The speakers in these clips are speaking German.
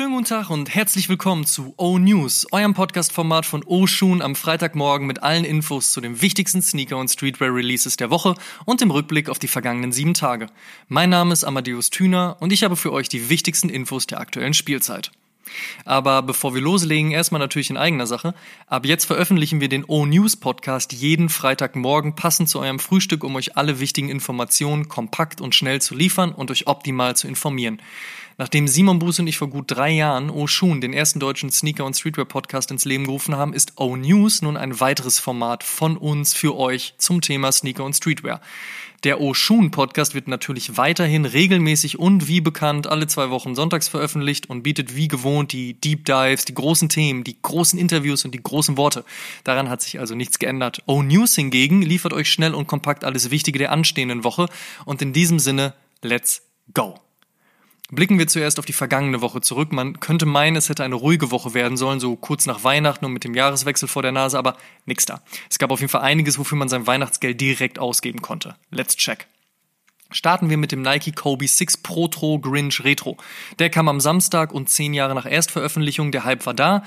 Schönen guten Tag und herzlich willkommen zu O News, eurem Podcast-Format von O Schuhen am Freitagmorgen mit allen Infos zu den wichtigsten Sneaker- und Streetwear-Releases der Woche und dem Rückblick auf die vergangenen sieben Tage. Mein Name ist Amadeus Thüner und ich habe für euch die wichtigsten Infos der aktuellen Spielzeit. Aber bevor wir loslegen, erstmal natürlich in eigener Sache. Ab jetzt veröffentlichen wir den O-News Podcast jeden Freitagmorgen passend zu eurem Frühstück, um euch alle wichtigen Informationen kompakt und schnell zu liefern und euch optimal zu informieren. Nachdem Simon Buß und ich vor gut drei Jahren O Shun, den ersten deutschen Sneaker- und Streetwear-Podcast ins Leben gerufen haben, ist O News nun ein weiteres Format von uns für euch zum Thema Sneaker und Streetwear. Der Oshun Podcast wird natürlich weiterhin regelmäßig und wie bekannt alle zwei Wochen sonntags veröffentlicht und bietet wie gewohnt die Deep Dives, die großen Themen, die großen Interviews und die großen Worte. Daran hat sich also nichts geändert. O News hingegen liefert euch schnell und kompakt alles Wichtige der anstehenden Woche und in diesem Sinne, let's go! Blicken wir zuerst auf die vergangene Woche zurück. Man könnte meinen, es hätte eine ruhige Woche werden sollen, so kurz nach Weihnachten und mit dem Jahreswechsel vor der Nase, aber nix da. Es gab auf jeden Fall einiges, wofür man sein Weihnachtsgeld direkt ausgeben konnte. Let's check. Starten wir mit dem Nike Kobe 6 Protro Grinch Retro. Der kam am Samstag und zehn Jahre nach Erstveröffentlichung, der Hype war da,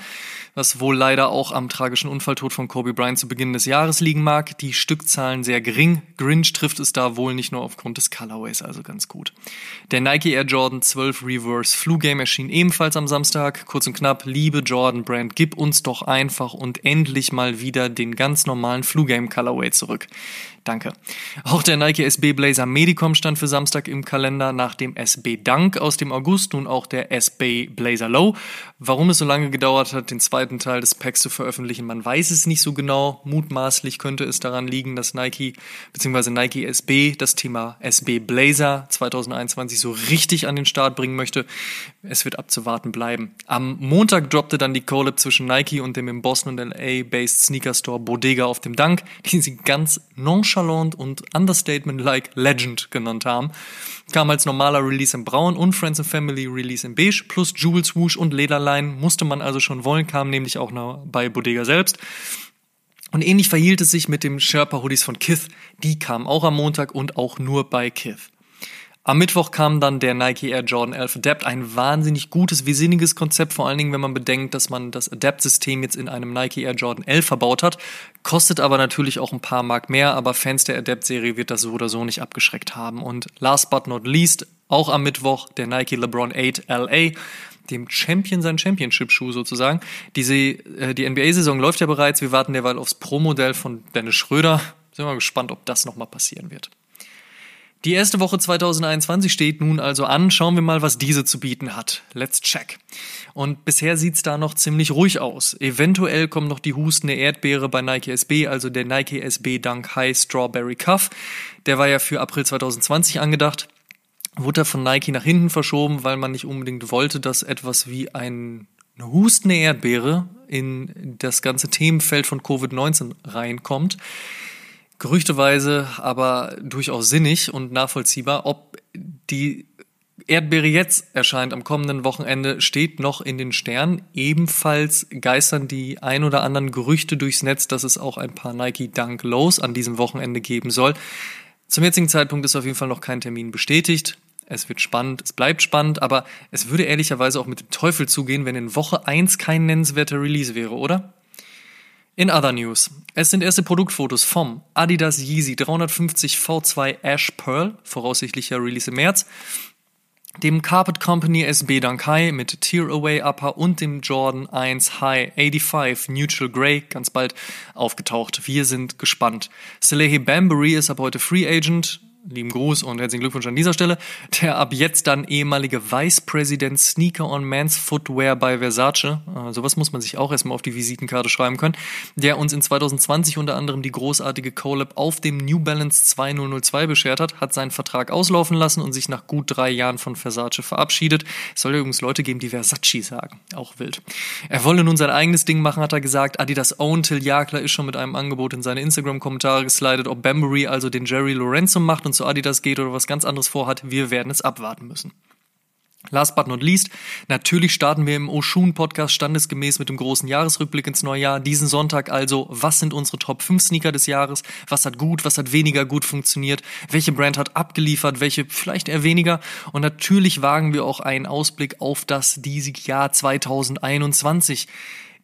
was wohl leider auch am tragischen Unfalltod von Kobe Bryant zu Beginn des Jahres liegen mag. Die Stückzahlen sehr gering. Grinch trifft es da wohl nicht nur aufgrund des Colorways, also ganz gut. Der Nike Air Jordan 12 Reverse Flu Game erschien ebenfalls am Samstag. Kurz und knapp, liebe Jordan Brand, gib uns doch einfach und endlich mal wieder den ganz normalen Flu Game Colorway zurück. Danke. Auch der Nike SB Blazer Medicom stand für Samstag im Kalender, nach dem SB Dunk aus dem August nun auch der SB Blazer Low. Warum es so lange gedauert hat, den zweiten Teil des Packs zu veröffentlichen, man weiß es nicht so genau. Mutmaßlich könnte es daran liegen, dass Nike bzw. Nike SB das Thema SB Blazer 2021 so richtig an den Start bringen möchte. Es wird abzuwarten bleiben. Am Montag droppte dann die Collab zwischen Nike und dem in Boston und LA-based Sneaker Store Bodega auf dem Dunk, die sie ganz nonchalant nonchalant und understatement-like Legend genannt haben. Kam als normaler Release in Braun und Friends and Family Release in Beige plus Jewel Swoosh und Lederlein musste man also schon wollen, kam nämlich auch noch bei Bodega selbst. Und ähnlich verhielt es sich mit dem Sherpa Hoodies von Kith. Die kamen auch am Montag und auch nur bei Kith. Am Mittwoch kam dann der Nike Air Jordan 11 Adapt, ein wahnsinnig gutes, sinniges Konzept, vor allen Dingen, wenn man bedenkt, dass man das Adapt-System jetzt in einem Nike Air Jordan 11 verbaut hat, kostet aber natürlich auch ein paar Mark mehr, aber Fans der Adapt-Serie wird das so oder so nicht abgeschreckt haben. Und last but not least, auch am Mittwoch der Nike LeBron 8 LA, dem Champion sein Championship-Schuh sozusagen. Diese, äh, die NBA-Saison läuft ja bereits, wir warten derweil aufs Pro-Modell von Dennis Schröder. Sind wir gespannt, ob das nochmal passieren wird. Die erste Woche 2021 steht nun also an. Schauen wir mal, was diese zu bieten hat. Let's check. Und bisher sieht's da noch ziemlich ruhig aus. Eventuell kommt noch die hustende Erdbeere bei Nike SB, also der Nike SB Dunk High Strawberry Cuff. Der war ja für April 2020 angedacht. Wurde er von Nike nach hinten verschoben, weil man nicht unbedingt wollte, dass etwas wie ein eine hustende Erdbeere in das ganze Themenfeld von Covid-19 reinkommt gerüchteweise aber durchaus sinnig und nachvollziehbar. Ob die Erdbeere jetzt erscheint am kommenden Wochenende, steht noch in den Sternen. Ebenfalls geistern die ein oder anderen Gerüchte durchs Netz, dass es auch ein paar Nike Dunk Lows an diesem Wochenende geben soll. Zum jetzigen Zeitpunkt ist auf jeden Fall noch kein Termin bestätigt. Es wird spannend, es bleibt spannend, aber es würde ehrlicherweise auch mit dem Teufel zugehen, wenn in Woche 1 kein nennenswerter Release wäre, oder? In other news. Es sind erste Produktfotos vom Adidas Yeezy 350 V2 Ash Pearl, voraussichtlicher Release im März, dem Carpet Company SB Dankai mit Tear Away Upper und dem Jordan 1 High 85 Neutral Grey ganz bald aufgetaucht. Wir sind gespannt. Salehi Bambury ist ab heute Free Agent lieben Gruß und herzlichen Glückwunsch an dieser Stelle, der ab jetzt dann ehemalige Vice President Sneaker on Men's Footwear bei Versace, äh, sowas muss man sich auch erstmal auf die Visitenkarte schreiben können, der uns in 2020 unter anderem die großartige Collab auf dem New Balance 2002 beschert hat, hat seinen Vertrag auslaufen lassen und sich nach gut drei Jahren von Versace verabschiedet. Es soll übrigens Leute geben, die Versace sagen. Auch wild. Er wolle nun sein eigenes Ding machen, hat er gesagt. Adidas Own Till Jagler ist schon mit einem Angebot in seine Instagram-Kommentare geslidet, ob Bambury also den Jerry Lorenzo macht und zu Adidas geht oder was ganz anderes vorhat, wir werden es abwarten müssen. Last but not least, natürlich starten wir im Oshun Podcast standesgemäß mit dem großen Jahresrückblick ins neue Jahr. Diesen Sonntag also, was sind unsere Top 5 Sneaker des Jahres? Was hat gut, was hat weniger gut funktioniert? Welche Brand hat abgeliefert? Welche vielleicht eher weniger? Und natürlich wagen wir auch einen Ausblick auf das diesige Jahr 2021.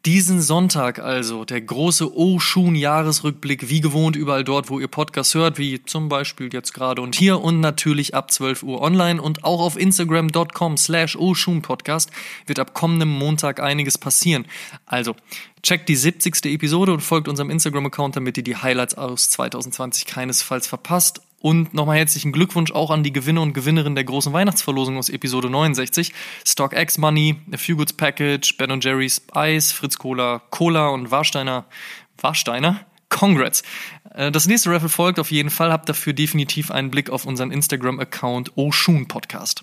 Diesen Sonntag also der große Oshun-Jahresrückblick, wie gewohnt überall dort, wo ihr Podcast hört, wie zum Beispiel jetzt gerade und hier und natürlich ab 12 Uhr online und auch auf Instagram.com slash Oshun-Podcast wird ab kommendem Montag einiges passieren. Also checkt die 70. Episode und folgt unserem Instagram-Account, damit ihr die Highlights aus 2020 keinesfalls verpasst und nochmal herzlichen Glückwunsch auch an die Gewinner und Gewinnerinnen der großen Weihnachtsverlosung aus Episode 69. StockX Money, A Few Goods Package, Ben Jerry's Eis, Fritz Cola, Cola und Warsteiner, Warsteiner? Congrats. Äh, das nächste Raffle folgt auf jeden Fall. Habt dafür definitiv einen Blick auf unseren Instagram-Account Oshun Podcast.